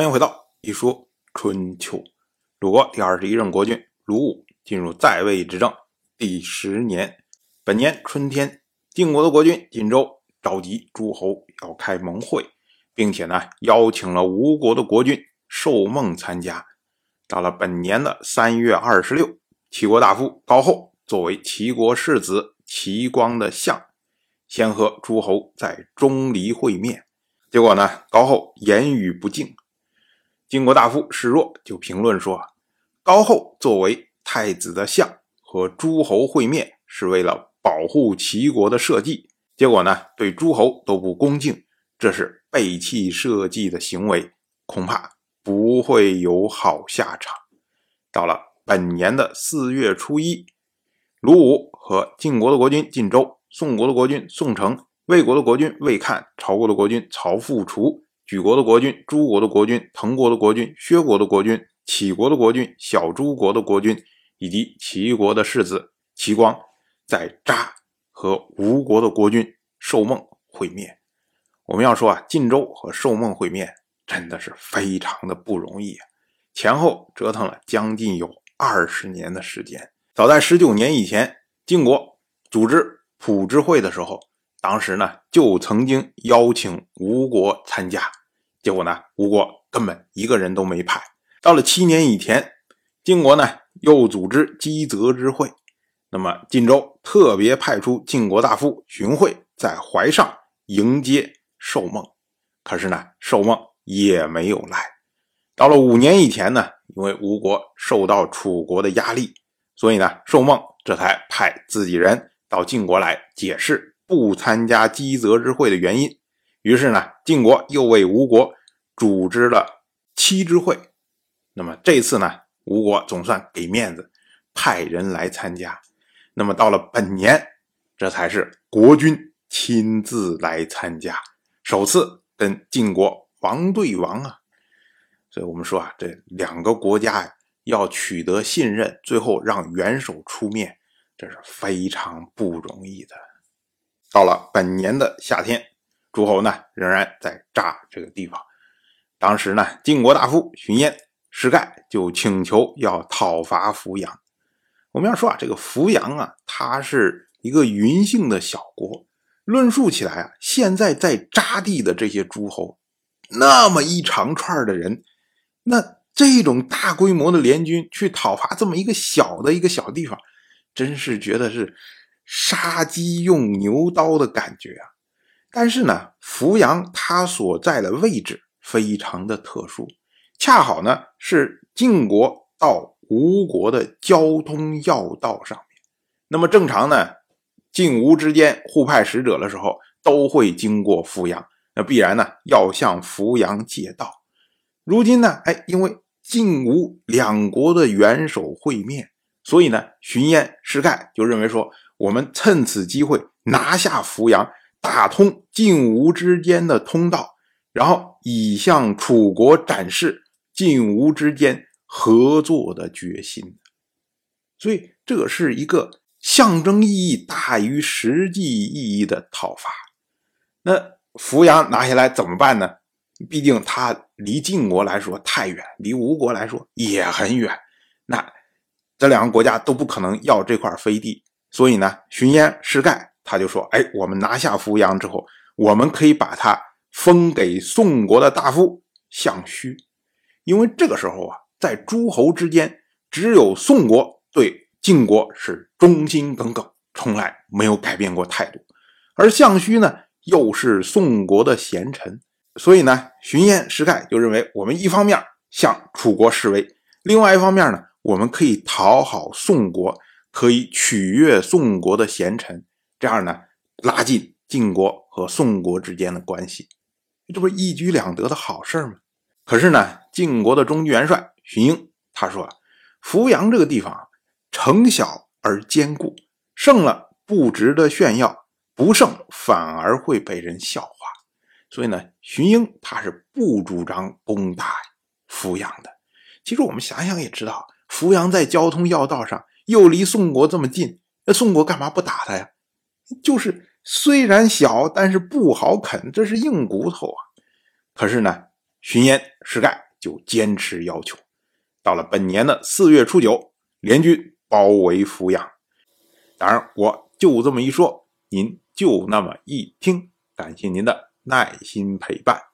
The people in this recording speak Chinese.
欢迎回到一说春秋。鲁国第二十一任国君鲁武进入在位执政第十年，本年春天，晋国的国君晋州召集诸侯要开盟会，并且呢邀请了吴国的国君寿梦参加。到了本年的三月二十六，齐国大夫高后作为齐国世子齐光的相，先和诸侯在钟离会面。结果呢，高后言语不敬。晋国大夫示弱就评论说：“高后作为太子的相和诸侯会面，是为了保护齐国的社稷。结果呢，对诸侯都不恭敬，这是背弃社稷的行为，恐怕不会有好下场。”到了本年的四月初一，鲁武和晋国的国君晋州、宋国的国君宋城、魏国的国君魏看、曹国的国君曹复除。举国的国君、诸国的国君、滕国的国君、薛国的国君、杞国的国君、小诸国的国君，以及齐国的世子齐光，在扎和吴国的国君寿梦会面。我们要说啊，晋州和寿梦会面真的是非常的不容易啊，前后折腾了将近有二十年的时间。早在十九年以前，晋国组织普之会的时候，当时呢就曾经邀请吴国参加。结果呢，吴国根本一个人都没派。到了七年以前，晋国呢又组织姬泽之会，那么晋州特别派出晋国大夫荀惠在怀上迎接寿梦，可是呢，寿梦也没有来。到了五年以前呢，因为吴国受到楚国的压力，所以呢，寿梦这才派自己人到晋国来解释不参加姬泽之会的原因。于是呢，晋国又为吴国组织了七之会。那么这次呢，吴国总算给面子，派人来参加。那么到了本年，这才是国君亲自来参加，首次跟晋国王对王啊。所以我们说啊，这两个国家，要取得信任，最后让元首出面，这是非常不容易的。到了本年的夏天。诸侯呢，仍然在扎这个地方。当时呢，晋国大夫荀偃、石盖就请求要讨伐扶阳。我们要说啊，这个扶阳啊，它是一个云姓的小国。论述起来啊，现在在扎地的这些诸侯，那么一长串的人，那这种大规模的联军去讨伐这么一个小的一个小地方，真是觉得是杀鸡用牛刀的感觉啊！但是呢，扶阳它所在的位置非常的特殊，恰好呢是晋国到吴国的交通要道上面。那么正常呢，晋吴之间互派使者的时候都会经过扶阳，那必然呢要向扶阳借道。如今呢，哎，因为晋吴两国的元首会面，所以呢，荀偃、石盖就认为说，我们趁此机会拿下扶阳。打通晋吴之间的通道，然后以向楚国展示晋吴之间合作的决心。所以，这是一个象征意义大于实际意义的讨伐。那扶阳拿下来怎么办呢？毕竟它离晋国来说太远，离吴国来说也很远。那这两个国家都不可能要这块飞地，所以呢，荀偃、师盖。他就说：“哎，我们拿下扶阳之后，我们可以把它封给宋国的大夫项须，因为这个时候啊，在诸侯之间，只有宋国对晋国是忠心耿耿，从来没有改变过态度。而项须呢，又是宋国的贤臣，所以呢，荀偃、石盖就认为，我们一方面向楚国示威，另外一方面呢，我们可以讨好宋国，可以取悦宋国的贤臣。”这样呢，拉近晋国和宋国之间的关系，这不是一举两得的好事吗？可是呢，晋国的中军元帅荀英他说：“扶阳这个地方城小而坚固，胜了不值得炫耀，不胜反而会被人笑话。所以呢，荀英他是不主张攻打扶阳的。其实我们想想也知道，扶阳在交通要道上，又离宋国这么近，那宋国干嘛不打他呀？”就是虽然小，但是不好啃，这是硬骨头啊。可是呢，巡烟、石盖就坚持要求。到了本年的四月初九，联军包围阜阳。当然，我就这么一说，您就那么一听。感谢您的耐心陪伴。